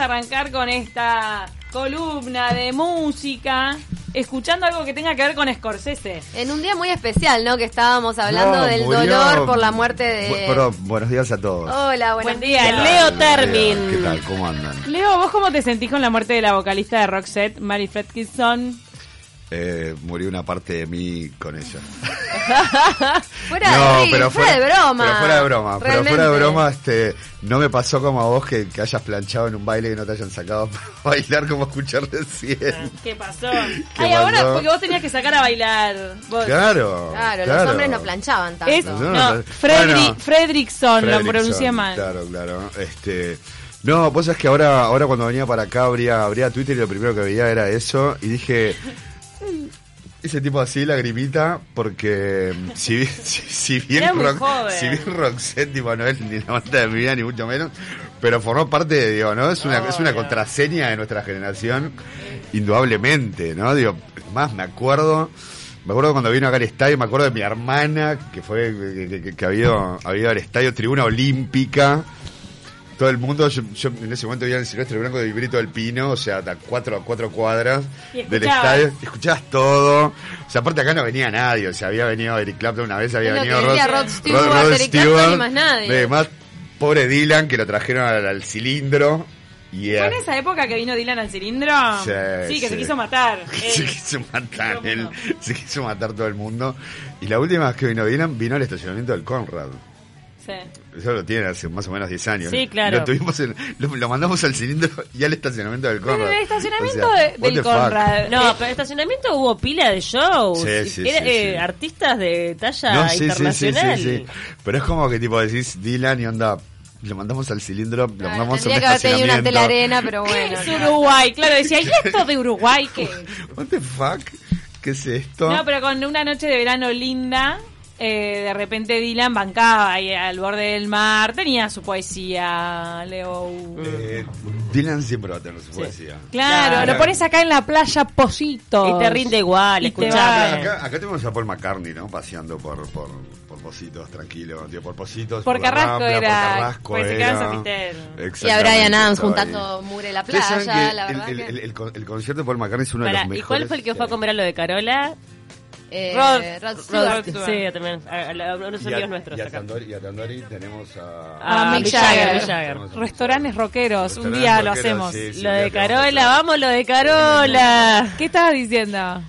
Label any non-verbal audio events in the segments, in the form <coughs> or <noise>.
a arrancar con esta columna de música, escuchando algo que tenga que ver con Scorsese. En un día muy especial, ¿no? Que estábamos hablando No, del murió- dolor por la muerte Bu- de... perdón, buenos días a todos. Hola, buenos Buen día, días. Leo Termin. ¿Qué tal? ¿Cómo andan? Leo, ¿vos cómo te sentís con la muerte de la vocalista de Roxette, Mary Fredrickson? Eh, murió una parte de mí con ella. <laughs> Fuera de, ri- fuera, de broma. Pero fuera de broma. Pero fuera de broma, este, no me pasó como a vos que, que hayas planchado en un baile y no te hayan sacado <laughs> para bailar como escuchar recién. ¿Qué pasó? <laughs> ¿Qué Ay, ahora, porque vos tenías que sacar a bailar. Vos. Claro. Claro, los hombres no planchaban tanto. Es, No, no, no, Fredri- bueno. Fredrickson, lo pronuncié mal. Claro, claro. Este, no, vos sabés que ahora, ahora cuando venía para acá abría, abría Twitter y lo primero que veía era eso y dije, ese tipo así, lagrimita, porque mm, <laughs> si, si, si bien, Rox- si bien Roxette, tipo, no es ni la banda de mi vida, ni mucho menos, pero formó parte de, digo, ¿no? Es una, es una contraseña de nuestra generación, indudablemente, ¿no? Digo, más me acuerdo, me acuerdo cuando vino acá al estadio, me acuerdo de mi hermana, que fue, que, que, que había, había ido al estadio Tribuna Olímpica, todo el mundo, yo, yo en ese momento vivía en el Silvestre Blanco de Vibrito del Pino, o sea, a cuatro, a cuatro cuadras del estadio, escuchabas todo, o sea, aparte acá no venía nadie, o sea, había venido Eric Clapton una vez, había venido Rod, Rod Stewart, Eric Clapton y más nadie. Además, pobre Dylan, que lo trajeron al, al cilindro, y ¿Fue en esa época que vino Dylan al cilindro? Sí, que <laughs> se quiso matar. se quiso matar, él, se quiso matar todo el mundo, y la última vez que vino Dylan, vino al estacionamiento del Conrad. Sí. Eso lo tiene hace más o menos 10 años. Sí, claro. Lo, tuvimos en- lo, lo mandamos al cilindro <laughs> y al estacionamiento del Pero Conrad. en el estacionamiento O sea, de- del the fuck. Conrad. <laughs> No, pero en estacionamiento hubo pila de shows. Sí, sí, Era, sí, eh, sí. Artistas de talla No, sí, sí, sí, internacional. sí, sí. Pero es como que tipo decís Dylan y onda, lo mandamos al cilindro, lo Claro, mandamos a un que tenido una estacionamiento. telarena, pero ¿Qué bueno. es. Uruguay? Claro, decía, ¿y esto de Uruguay qué? <laughs> What the fuck? ¿Qué es esto? No, pero con una noche de verano linda, eh, de repente Dylan bancaba ahí al borde del mar, tenía su poesía, Leo. Eh, Dylan siempre va a tener su poesía. Claro, Claro. lo pones acá en la playa Posito. Y te rinde igual, Y va. Acá, acá tenemos a Paul McCartney, ¿no? Paseando por, por, por Positos, tranquilo. Tío, por Positos, Por Carrasco Rambla, era, Por Carrasco pues era. Y a Brian Adams juntando en la playa, la el, verdad el- el- el con- el concierto de Paul McCartney es uno de los ¿Y mejores. cuál fue el que fue a comer a lo de Carola? Eh, Rod- Rod Rod Stewart. Sí, también. A, a- a unos Y a, amigos nuestros y a acá. Tandori, y a Tandori tenemos a... Ah, A Mick Mick Jagger. Restaurantes rockeros, un día lo hacemos. sí, sí, Lo de Carola, vamos, lo de Carola. ¿Qué estabas diciendo?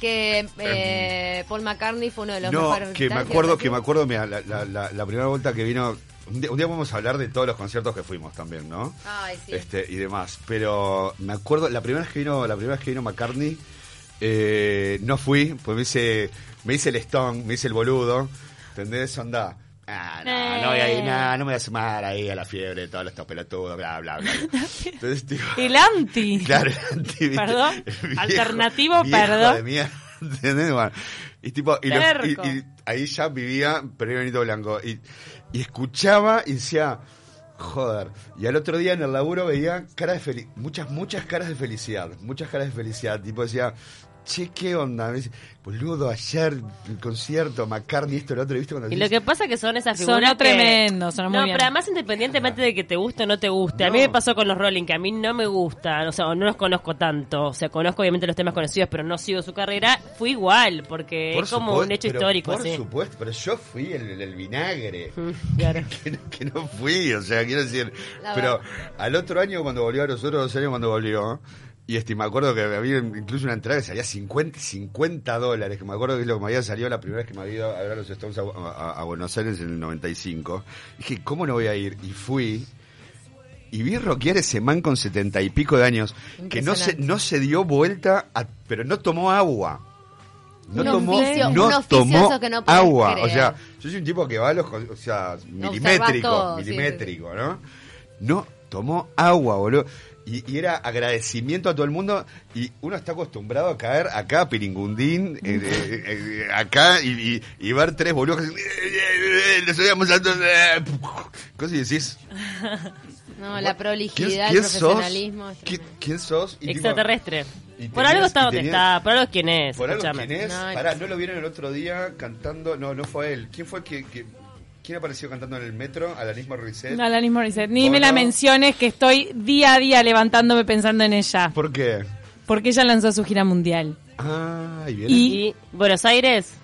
Que eh, Paul McCartney fue uno de los No, mejores que me acuerdo, que que me acuerdo, mira, la, la, la, la primera vuelta que vino... Un día, un día vamos a hablar de todos los conciertos que fuimos también, ¿no? Ay, sí. este y demás pero me acuerdo la primera vez que vino la primera vez que vino McCartney eh, no fui pues me hice me hice el Stone me hice el boludo ¿entendés? onda Ah, no, no voy a ir, no, no me voy a sumar ahí a la fiebre, todos estos pelotudos, bla, bla, bla. <laughs> Entonces, tipo, El anti. <laughs> claro, el anti. Perdón, El viejo- alternativo, viejo perdón. de mierda, <laughs> ¿entendés? Bueno, y tipo, y, los- y- Terco. y ahí ya vivía Benito Blanco. Y, y escuchaba y decía, joder. Y al otro día en el laburo veía caras de felicidad, muchas, muchas caras de felicidad, muchas caras de felicidad. Tipo decía, che, ¿qué onda? Me dice, boludo, ayer el concierto, McCartney, esto, lo otro, ¿viste? Cuando Y lo que pasa que son esas Sonó figuras que- tremendo, sonó muy no, bien. pero además independientemente de que te guste o no te guste. A mí me pasó con los Rolling, que a mí no me gustan, o sea, o no los conozco tanto. O sea, conozco obviamente los temas conocidos, pero no sigo su carrera. Fue igual, porque por es como supuesto, un hecho pero histórico, Por supuesto, pero yo fui el, el- el vinagre. <laughs> Claro. <laughs> que, no, que no fui, o sea, quiero decir, La pero verdad. al otro año cuando volvió, a los otros dos años cuando volvió, y este, me acuerdo que había incluso una entrada que salía 50, 50 dólares, que me acuerdo que es lo que me había salido la primera vez que me había ido a ver a los Stones a, a- a Buenos Aires en el 95. Dije, ¿cómo no voy a ir? Y fui. Y vi rockear ese man con setenta y pico de años, que no se, no se dio vuelta, a- pero no tomó agua. No Un tomó, oficio- no tomó que no agua. O sea, yo soy un tipo que va a los, o sea, milimétrico, todo, sí, milimétrico, ¿no? No tomó agua, boludo. Y, y era agradecimiento a todo el mundo. Y uno está acostumbrado a caer acá, Piringundín, eh, eh, eh, acá, y, y- y ver tres boludos cosas y decís, No, la ¿quién, prolijidad, el sos? profesionalismo. es ¿Quién, sos? Y tipo, Extraterrestre. Por algo está donde tenías- está, por algo quién es. Por algo quién es. No, Pará, no lo vieron el otro día cantando. No, no fue él. ¿Quién fue que, que ¿Quién apareció cantando en el metro? Alanis Morissette. No, Alanis Morissette. Ni me la menciones que estoy día a día levantándome pensando en ella. ¿Por qué? Porque ella lanzó su gira mundial. Ah, y viene. Y- ¿Y Buenos Aires?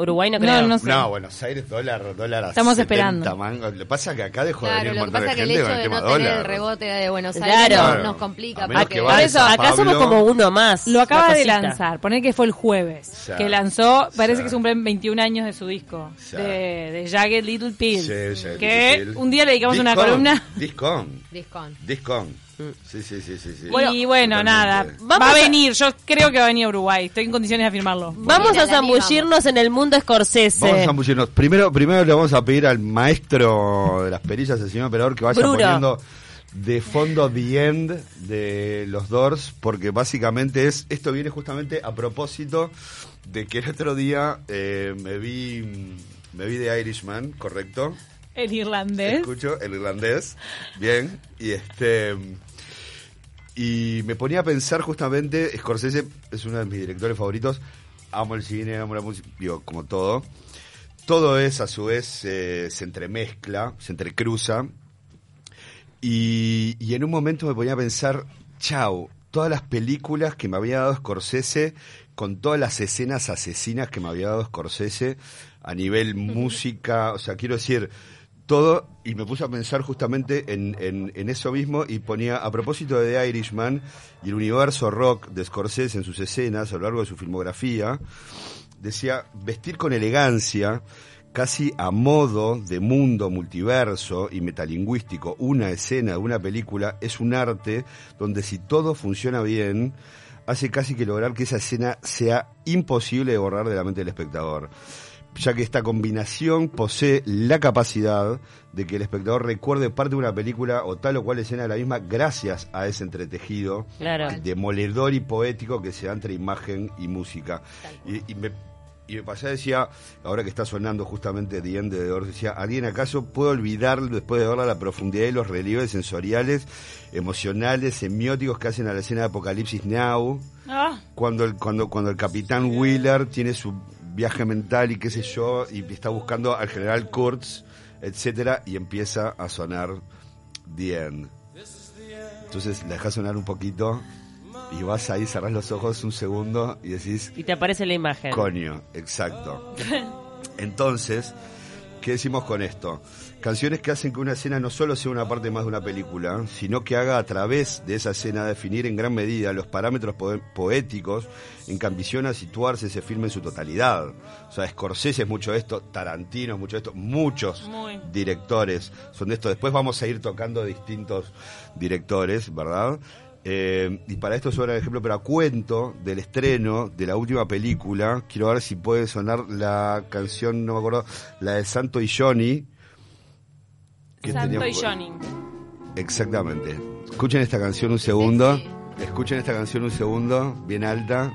Uruguay no No, creo. no sé. No, Buenos Aires, dólar, dólar a Estamos 70 esperando. mangos. Le pasa que acá dejó de Claro, venir un lo que montón pasa de es que el gente hecho con el de tema no tener el dólar. rebote de Buenos Claro. Aires nos- Claro. nos complica. A menos porque- que Por vaya eso, San Acá somos Pablo. como uno más. Lo acaba de cosita. lanzar, poner que fue el jueves, que lanzó, parece Sí. que cumplen 21 años de su disco, de, de Jagged Little Pill. Sí, sí, que un día le dedicamos una Discon, columna. Discon. Discon. Discon. Sí, sí, sí, sí. sí. y bueno, Totalmente. nada, Vamos va a venir, yo creo que va a venir a Uruguay, estoy en condiciones de afirmarlo. Vamos a zambullirnos en el mundo Scorsese. Vamos a zambullirnos. Primero, primero le vamos a pedir al maestro de las perillas, el señor operador, que vaya Bruno. poniendo de fondo The End de los Doors, porque básicamente es, esto viene justamente a propósito de que el otro día eh, me vi, me vi de Irishman, correcto. El irlandés. Escucho el irlandés, bien, y este y me ponía a pensar justamente, Scorsese es uno de mis directores favoritos, amo el cine, amo la música, digo, como todo. Todo es a su vez eh, se entremezcla, se entrecruza. Y, y en un momento me ponía a pensar, chau, todas las películas que me había dado Scorsese, con todas las escenas asesinas que me había dado Scorsese, a nivel <laughs> música, o sea, quiero decir, todo, y me puse a pensar justamente en, en, en eso mismo y ponía, a propósito de The Irishman y el universo rock de Scorsese en sus escenas a lo largo de su filmografía, decía, vestir con elegancia, casi a modo de mundo multiverso y metalingüístico, una escena de una película es un arte donde si todo funciona bien, hace casi que lograr que esa escena sea imposible de borrar de la mente del espectador ya que esta combinación posee la capacidad de que el espectador recuerde parte de una película o tal o cual escena de la misma gracias a ese entretejido Claro. demoledor y poético que se da entre imagen y música. Y, y me, y me pasé, decía, ahora que está sonando justamente The End de Doors, decía, ¿alguien acaso puede olvidar después de verla la profundidad y los relieves sensoriales, emocionales, semióticos que hacen a la escena de Apocalipsis Now? Ah, cuando el, cuando, cuando el capitán Wheeler tiene su viaje mental y qué sé yo, y está buscando al general Kurtz, etcétera, y empieza a sonar The End. Entonces la dejas sonar un poquito y vas ahí, cerrás los ojos un segundo y decís, Y te aparece la imagen. coño, exacto. <laughs> Entonces, ¿qué decimos con esto? Canciones que hacen que una escena no solo sea una parte más de una película, sino que haga a través de esa escena definir en gran medida los parámetros po- poéticos en que ambiciona situarse ese filme en su totalidad. O sea, Scorsese es mucho de esto, Tarantino es mucho de esto, muchos Muy. directores son de esto. Después vamos a ir tocando distintos directores, ¿verdad? Eh, y para esto sobra el ejemplo, pero a cuento del estreno de la última película, quiero ver si puede sonar la canción, no me acuerdo, la de Santo y Johnny. Santo y Johnny. Exactamente. Escuchen esta canción un segundo. Escuchen esta canción un segundo, bien alta.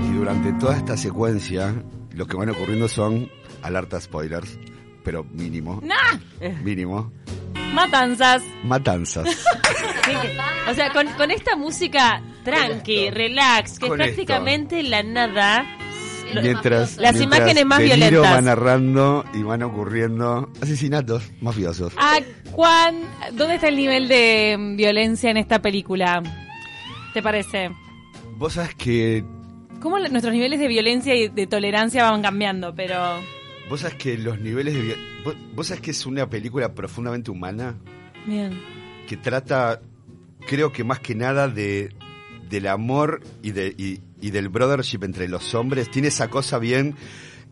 Y durante toda esta secuencia, lo que van ocurriendo son alerta spoilers, pero mínimo. ¡Nah! Mínimo. Matanzas. Matanzas. <laughs> Sí, que- o sea, con, con esta música tranqui, relax, que Con es prácticamente la nada. mientras Las mientras imágenes más De Niro violentas. va narrando y van ocurriendo asesinatos mafiosos. ¿A cuán, ¿Dónde está el nivel de mm, violencia en esta película? ¿Te parece? Vos sabés que ¿Cómo nuestros niveles de violencia y de tolerancia van cambiando? Pero. Vos sabés que los niveles de... Vos, vos sabés que es una película profundamente humana Bien. que trata, creo que más que nada de del amor y, de, y, y del brothership entre los hombres. Tiene esa cosa bien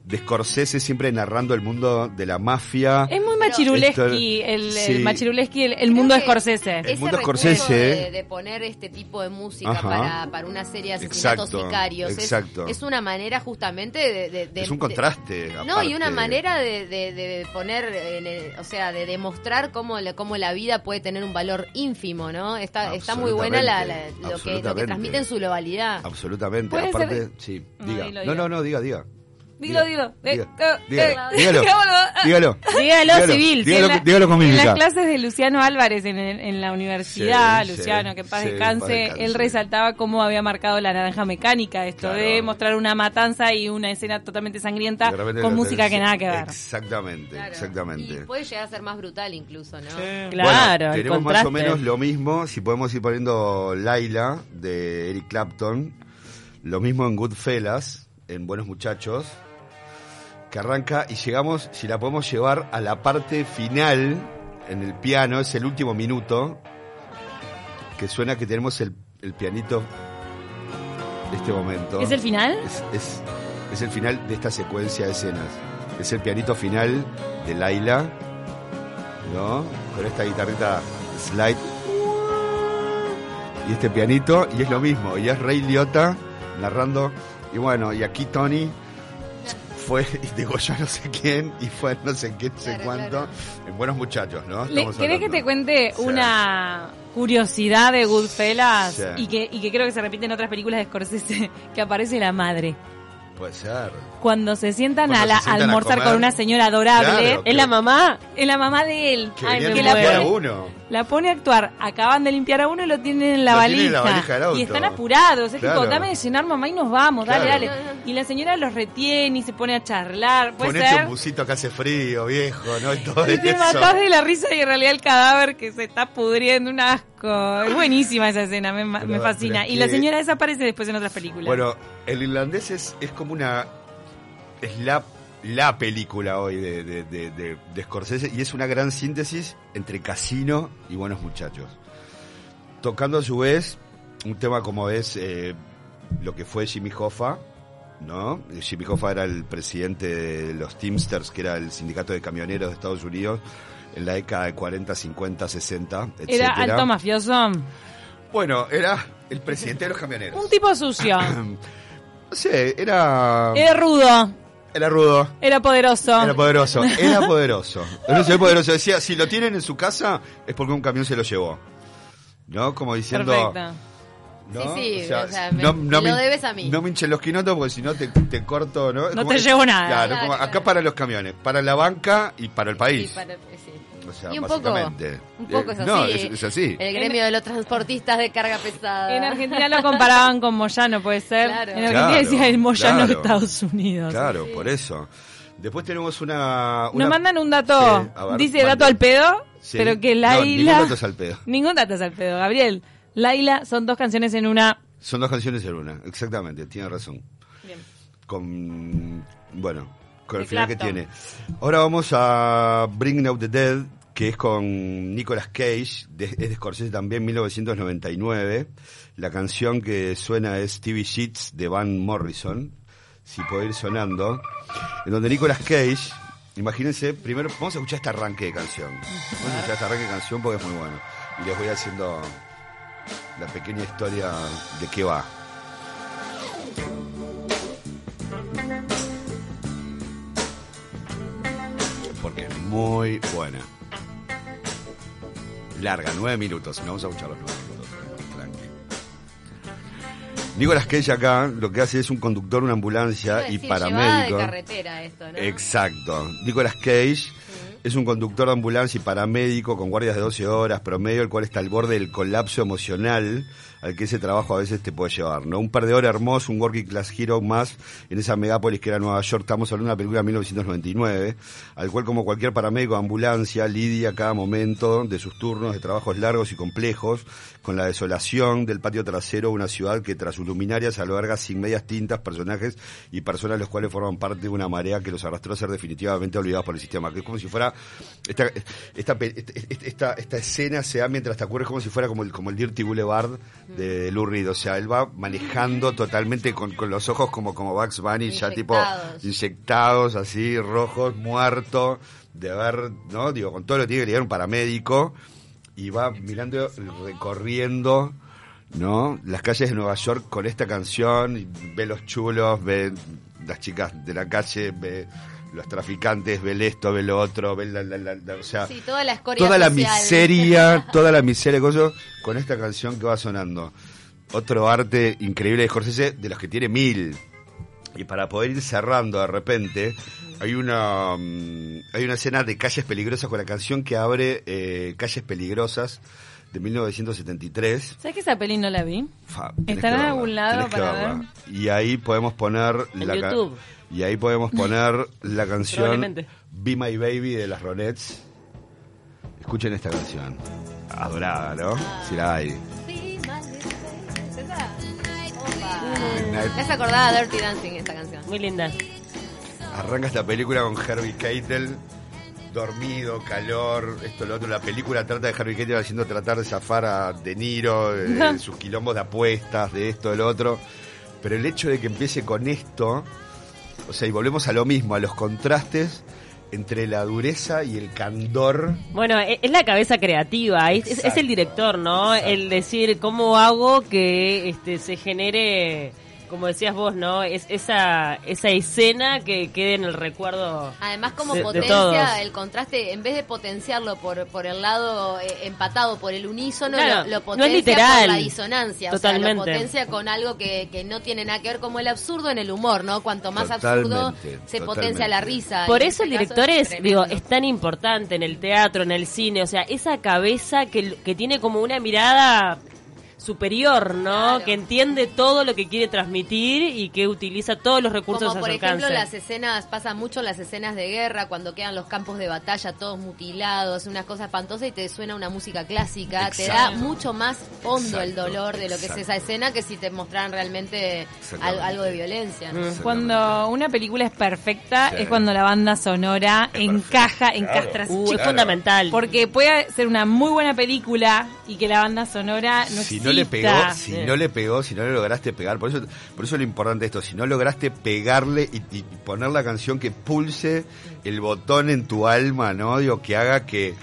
de Scorsese siempre narrando el mundo de la mafia. Es muy machiruleski, el, sí. el machiruleski, el, el mundo de Scorsese. El mundo Scorsese, de, de poner este tipo de música para, para una serie de asesinatos Exacto, sicarios es- exacto. Es, una manera justamente de... de- de- es un de- contraste. no, y una manera de, de- de poner, en el- o sea, de demostrar cómo, la- cómo la vida puede tener un valor ínfimo, ¿no? Está, está muy buena la, la- lo, que, lo que Absolutamente. transmite en su globalidad. Absolutamente. Aparte, ser- sí, diga. No, no, no, diga, diga. Dilo, dilo. Dígalo, dígalo, dígalo, digámoslo. dígalo. Dígalo civil, Dígalo, En la- dígalo con En las clases de Luciano Álvarez en, en la universidad, Sí, Luciano, sí, que en paz sí, descanse, paz descanse. él resaltaba cómo había marcado la naranja mecánica, esto Claro. de mostrar una matanza y una escena totalmente sangrienta con música que nada que ver. Exactamente, Claro. exactamente. Y puede llegar a ser más brutal incluso, ¿no? Claro, Bueno, tenemos más o menos lo mismo, si podemos ir poniendo Laila de Eric Clapton, lo mismo en Goodfellas, en Buenos Muchachos, que arranca y llegamos, si la podemos llevar a la parte final, en el piano, es el último minuto, que suena que tenemos el, el pianito de este momento. ¿Es el final? Es, es- es el final de esta secuencia de escenas. Es el pianito final de Laila, ¿no? Con esta guitarrita slide. Y este pianito, y es lo mismo, y es Ray Liotta narrando. Y bueno, y aquí Tony fue <laughs> y degolló a no sé quién, y fue no sé qué, no sé Claro, cuánto. claro. En buenos muchachos, ¿no? Estamos ¿Querés que te cuente Sí. una curiosidad de Goodfellas? Sí. Y, que, y que creo que se repite en otras películas de Scorsese, <laughs> que aparece la madre. Puede ser. Cuando se sientan Cuando a, la- se sientan a almorzar comer. con una señora adorable, Claro, ¿Es la mamá? Es la mamá de él, Que Ay, a la a pone, uno. la pone a actuar. Acaban de limpiar a uno y lo tienen en la, Lo valija. en la valija del auto. Y están apurados. Es Claro. tipo, dame de cenar, mamá, y nos vamos. Dale, Claro. dale. Y la señora los retiene y se pone a charlar. Puede Ponete ser. un busito que hace frío, viejo, ¿no? Y todo <laughs> Y te eso. matás de la risa y en realidad el cadáver que se está pudriendo, un asco. Es buenísima esa escena, me, <laughs> fascina. Y la señora desaparece después en otras películas. Bueno, el irlandés es, es como una. Es la, la película hoy de, de, de, de- de Scorsese y es una gran síntesis entre casino y buenos muchachos. Tocando a su vez un tema como es eh, lo que fue Jimmy Hoffa, ¿no? Jimmy Hoffa era el presidente de los Teamsters, que era el sindicato de camioneros de Estados Unidos en la década de 40, 50, 60, etc. Era alto mafioso. Bueno, era el presidente de los camioneros. Un tipo sucio. <coughs> No sé, era. Era rudo. Era rudo. Era poderoso. Era poderoso. Era poderoso. <laughs> Era poderoso. Decía, si lo tienen en su casa, es porque un camión se lo llevó. ¿No? Como diciendo. Perfecto. ¿no? Sí, sí, o sea, me- me lo debes a mí. No me hinchen los quinotos porque si no te, te corto, ¿no? No como- te llevo nada. Claro, Claro, como claro. acá para los camiones, para la banca y para el país. Y, para- sí. O sea, Y un poco, básicamente. un poco es Eh, así. No, es, es así. El gremio de los transportistas de carga pesada. En Argentina lo comparaban con Moyano, puede ser. Claro. En Argentina Claro, decía el Moyano de. Estados Unidos. Claro, por eso. Después tenemos una. una- Nos mandan un dato, Sí, a ver, dice mande. dato al pedo, Sí. pero que No, Laila... ningún dato es al pedo. Ningún dato es al pedo, Gabriel. Laila son dos canciones en una... Son dos canciones en una, exactamente, tiene razón. Con, bueno, con el final que tiene. Ahora vamos a Bring Out the Dead, que es con Nicolas Cage, de, es de Scorsese también, 1999. La canción que suena es TV Sheets de Van Morrison, si puede ir sonando, en donde Nicolas Cage, imagínense, primero vamos a escuchar este arranque de canción. Vamos a escuchar este arranque de canción porque es muy bueno. Y les voy haciendo la pequeña historia de qué va. Muy buena. Larga, nueve minutos. No vamos a escuchar los nueve minutos. Tranqui. Nicolas Cage acá lo que hace es un conductor, una ambulancia y paramédico. de carretera esto, ¿no? Exacto. Nicolas Cage es un conductor de ambulancia y paramédico con guardias de 12 horas promedio, el cual está al borde del colapso emocional al que ese trabajo a veces te puede llevar, ¿no? Un par de horas hermoso, un working class hero más en esa megápolis que era Nueva York. Estamos hablando de una película de 1999, al cual como cualquier paramédico ambulancia lidia cada momento de sus turnos de trabajos largos y complejos con la desolación del patio trasero de una ciudad que tras sus luminarias alberga sin medias tintas personajes y personas los cuales forman parte de una marea que los arrastró a ser definitivamente olvidados por el sistema. Que es como si fuera esta esta esta, esta, esta escena se da mientras te acuerdas como si fuera como el como el Dirty Boulevard de Lou Reed. O sea, él va manejando totalmente con, con los ojos como como Bugs Bunny, ya tipo Inyectados. así, rojos, muerto, de haber, ¿no? Digo, con todo lo que tiene que lidiar un paramédico y va mirando, recorriendo, ¿no? Las calles de Nueva York con esta canción, y ve los chulos, ve las chicas de la calle, ve los traficantes, ve esto, ve lo otro, ve la, la- la- la- o sea, Sí, toda la escoria toda la miseria, <laughs> toda la miseria con esta canción que va sonando. Otro arte increíble de Scorsese, de los que tiene mil. Y para poder ir cerrando de repente, hay una mm, hay una escena de Calles Peligrosas con la canción que abre eh, Calles Peligrosas de 1973. ¿Sabes que esa peli no la vi? Fa, tenés ¿Estará que en algún lado para verla. Y ahí podemos poner En la ca- YouTube. Y ahí podemos poner la canción. Be My Baby de las Ronettes. Escuchen esta canción. Adorada, ¿no? Si la hay. Me hace acordar a Dirty Dancing esta canción. Muy linda. Arranca esta película con Harvey Keitel, dormido, calor, esto, lo otro. La película trata de Harvey Keitel haciendo tratar de zafar a De Niro, de, sus quilombos de apuestas, de esto, de lo otro. Pero el hecho de que empiece con esto, o sea, y volvemos a lo mismo, a los contrastes entre la dureza y el candor. Bueno, e- es la cabeza creativa, es, es- el director, ¿no? Exacto. El decir cómo hago que este se genere, como decías vos, ¿no? Es esa esa escena que quede en el recuerdo. Además, como De- de potencia todos. el contraste, en vez de potenciarlo por, por el lado eh, empatado por el unísono, Claro, lo, lo no potencia es literal. por la disonancia. O sea, Totalmente. lo potencia con algo que, que no tiene nada que ver, como el absurdo en el humor, ¿no? Cuanto más absurdo, Totalmente, se totalmente. potencia la risa. Por Y en eso el este director es, tremendo. digo, es tan importante en el teatro, en el cine, o sea, esa cabeza que, que tiene como una mirada superior, ¿no? Claro. Que entiende todo lo que quiere transmitir y que utiliza todos los recursos Como a por su ejemplo alcance. las escenas, pasa mucho las escenas de guerra, cuando quedan los campos de batalla todos mutilados, una cosa espantosa y te suena una música clásica, te da mucho más hondo el dolor de lo que exacto. es esa escena que si te mostraran realmente algo de violencia. ¿no? Cuando una película es perfecta Sí. es cuando la banda sonora Es encaja, perfecto, encastra claro. Uh, es fundamental. Porque puede ser una muy buena película y que la banda sonora no si exista. no le pegó, si Sí. no le pegó, si no le lograste pegar, por eso, por eso lo importante de esto, si no lograste pegarle y, y poner la canción que pulse el botón en tu alma, ¿no? Digo, que haga que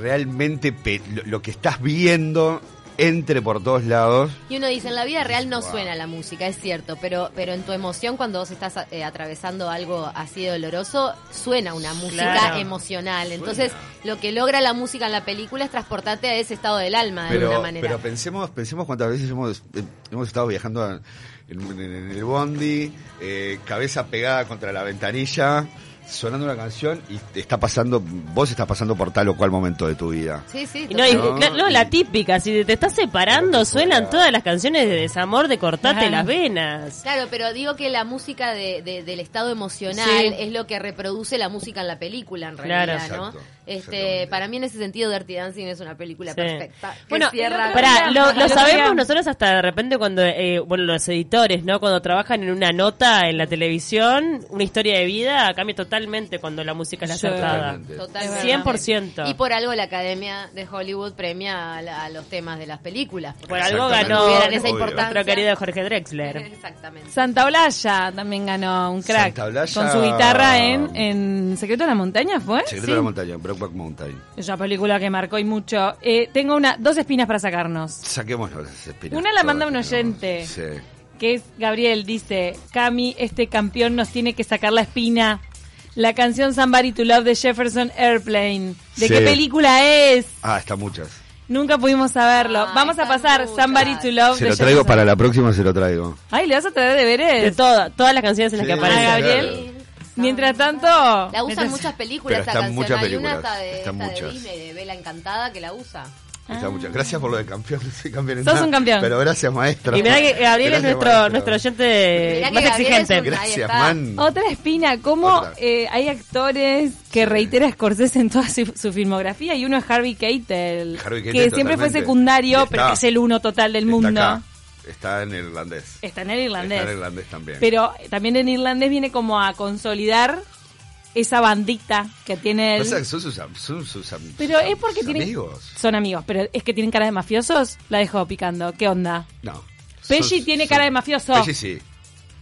realmente pe- lo, lo que estás viendo entre por todos lados. Y uno dice, en la vida real no Wow. suena la música, es cierto, pero, pero en tu emoción cuando vos estás eh, atravesando algo así de doloroso, suena una música Claro. emocional. Entonces, lo que logra la música en la película es transportarte a ese estado del alma de alguna manera. pero pensemos, pensemos cuántas veces hemos, eh, hemos estado viajando a- en- en el bondi, eh, cabeza pegada contra la ventanilla, sonando una canción y te está pasando, vos estás pasando por tal o cual momento de tu vida. Sí, sí. Y no, y- No, la típica, si te estás separando, suenan todas las canciones de desamor de cortate Ajá. las venas. Claro, pero digo que la música de, de- del estado emocional Sí. es lo que reproduce la música en la película, en Claro. realidad, ¿no? Exacto, Este, para mí en ese sentido Dirty Dancing es una película Sí. perfecta. Bueno, cierra- pará, lo, sabemos nosotros hasta de repente cuando, eh, bueno, los editores, ¿no? Cuando trabajan en una nota en la televisión, una historia de vida cambia totalmente cuando la música es la acertada. Totalmente. Totalmente. 100%. Y por algo la Academia de Hollywood premia a, la- a los temas de las películas. Por algo ganó esa importancia. nuestro querido Jorge Drexler. <laughs> Exactamente. Santa Olalla también ganó un crack. Santa Con su guitarra en, en Secreto de la Montaña, ¿fue? Secreto Sí. de la montaña, Brokeback Mountain. Es una película que marcó y mucho. Eh, tengo una, dos espinas para sacarnos. Saquémonos las espinas. Una la manda todas un oyente. Sí. Que es Gabriel, dice, Cami, este campeón nos tiene que sacar la espina. La canción Somebody to Love de Jefferson Airplane. ¿De Sí. qué película es? Ah, está muchas. Nunca pudimos saberlo. Ay, Vamos a pasar muchas. Somebody to Love Se lo traigo Jefferson. para la próxima, se lo traigo. Ay, ¿le vas a traer deberes? De todo, todas las canciones en las Sí. que aparece. Ah, Gabriel. Claro. Mientras tanto... La usan mientras- muchas películas Pero esta canción. muchas Hay una películas, hasta de, esta de. Disney, de Vela Encantada, que la usa. Está muchas. Gracias por lo de campeón. <laughs> No soy campeón en Sos nada, un campeón. Pero gracias, maestro. Y mirá que Gabriel es nuestro, maestro. nuestro oyente más exigente. un- Gracias, está. man. Otra espina, ¿cómo Otra. eh, hay actores que reitera Scorsese en toda su, su filmografía? Y uno es Harvey Keitel, Harvey que siempre fue secundario, está. pero que es el uno total del Está mundo. acá. Está en irlandés. Está en el irlandés. Está en irlandés también. Pero también en irlandés viene como a consolidar esa bandita que tiene él. Pasa que son sus, son sus Pero sus es porque sus tienen... amigos. Son amigos, pero es que tienen cara de mafiosos. La dejo picando. ¿Qué onda? No. Pesci Son- tiene cara de mafioso. Pesci sí.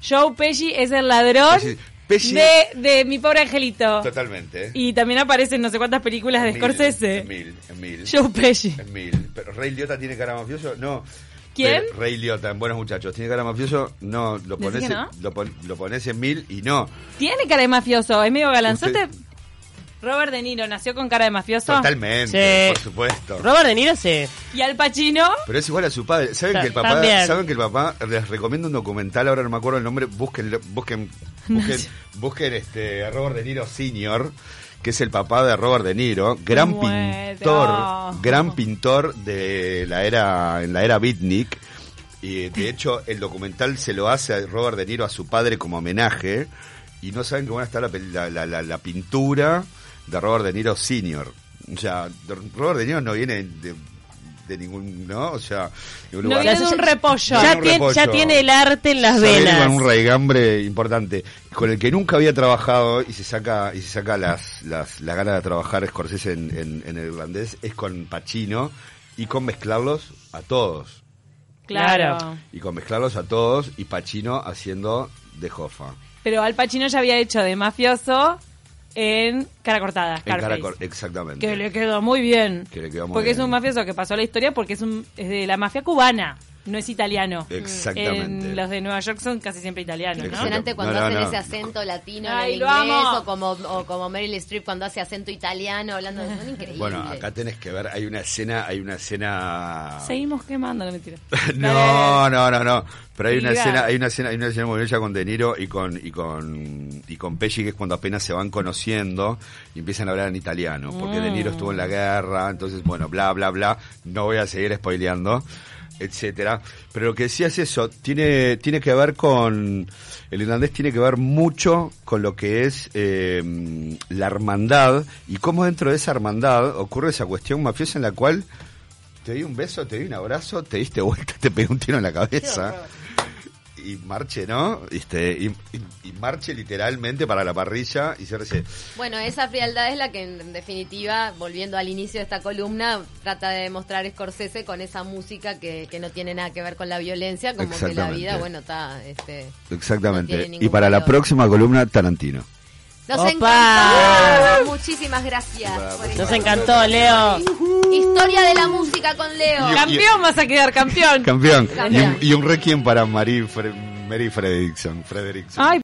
Joe Pesci es el ladrón Pesci- Pesci- de, de Mi Pobre Angelito. Totalmente. Y también aparece en no sé cuántas películas de mil, Scorsese. En mil, en mil. Joe Pesci. En mil. Pero Rey Liotta tiene cara mafioso, no. ¿Quién? Pero Rey Liotta, en Buenos Muchachos, tiene cara mafioso, no. Lo ¿Decís pones, no? Lo, pon- lo pones en mil y no. Tiene cara de mafioso, es medio galanzote. Usted- Robert De Niro nació con cara de mafioso. Totalmente, Sí. por supuesto. Robert De Niro sí. Y Al Pacino. Pero es igual a su padre. ¿Saben Ta- que el papá, también. saben que el papá les recomiendo un documental, ahora no me acuerdo el nombre, busquen busquen <laughs> busquen, busquen este a Robert De Niro Senior, que es el papá de Robert De Niro, gran Muero. pintor, gran pintor de la era en la era beatnik. Y de hecho el documental se lo hace a Robert De Niro a su padre como homenaje y no saben cómo va a estar la, la, la- la- la pintura de Robert De Niro Senior. O sea, Robert De Niro no viene de, de ningún, ¿no? O sea, un No lugar- viene de un repollo. Ya tiene, repollo. ya tiene el arte en las venas. con un raigambre importante, con el que nunca había trabajado y se saca y se saca las las, las ganas de trabajar Scorsese en, en, en el irlandés es con Pacino y con mezclarlos a todos Claro. Claro. y con mezclarlos a todos y Pacino haciendo de Jofa. Pero Al Pacino ya había hecho de mafioso en Cara Cortada, En cara exactamente. Que le quedó muy bien. Que le quedó muy porque es un mafioso que pasó a la historia porque es, un, es de la mafia cubana, no es italiano. Exactamente. En los de Nueva York son casi siempre italianos, ¿no? Impresionante cuando No, no, hacen no. ese acento latino Ay, en inglés o como, o como Meryl Streep cuando hace acento italiano hablando de son increíbles. Bueno, acá tenés que ver, hay una escena, hay una escena Seguimos quemando, no mentira. <laughs> No, no, no, no. Pero hay una escena, hay una escena, hay una escena muy bella con De Niro y con y con y con Pesci que es cuando apenas se van conociendo y empiezan a hablar en italiano, porque De Niro estuvo en la guerra, entonces bueno, bla bla bla, no voy a seguir spoileando, etcétera. Pero lo que decía es eso, tiene tiene que ver con el irlandés tiene que ver mucho con lo que es eh, la hermandad y cómo dentro de esa hermandad ocurre esa cuestión mafiosa en la cual te di un beso, te di un abrazo, te diste vuelta, <laughs> te pegué un tiro en la cabeza. Y marche, ¿no? Este, y, y- y marche literalmente para la parrilla y se rece. Bueno, esa frialdad es la que en definitiva, volviendo al inicio de esta columna, trata de demostrar Scorsese con esa música que, que no tiene nada que ver con la violencia, como que la vida, bueno, está... Este, Exactamente. y para la próxima columna, Tarantino. Nos Opa. encantó. Muchísimas gracias. por Nos encantó, Leo. Historia de la música con Leo. Y- Campeón vas a quedar campeón. Campeón. Campeón. Y, un, y un requiem para Marie Fre- Mary Fredrickson. Fredrickson. Ay,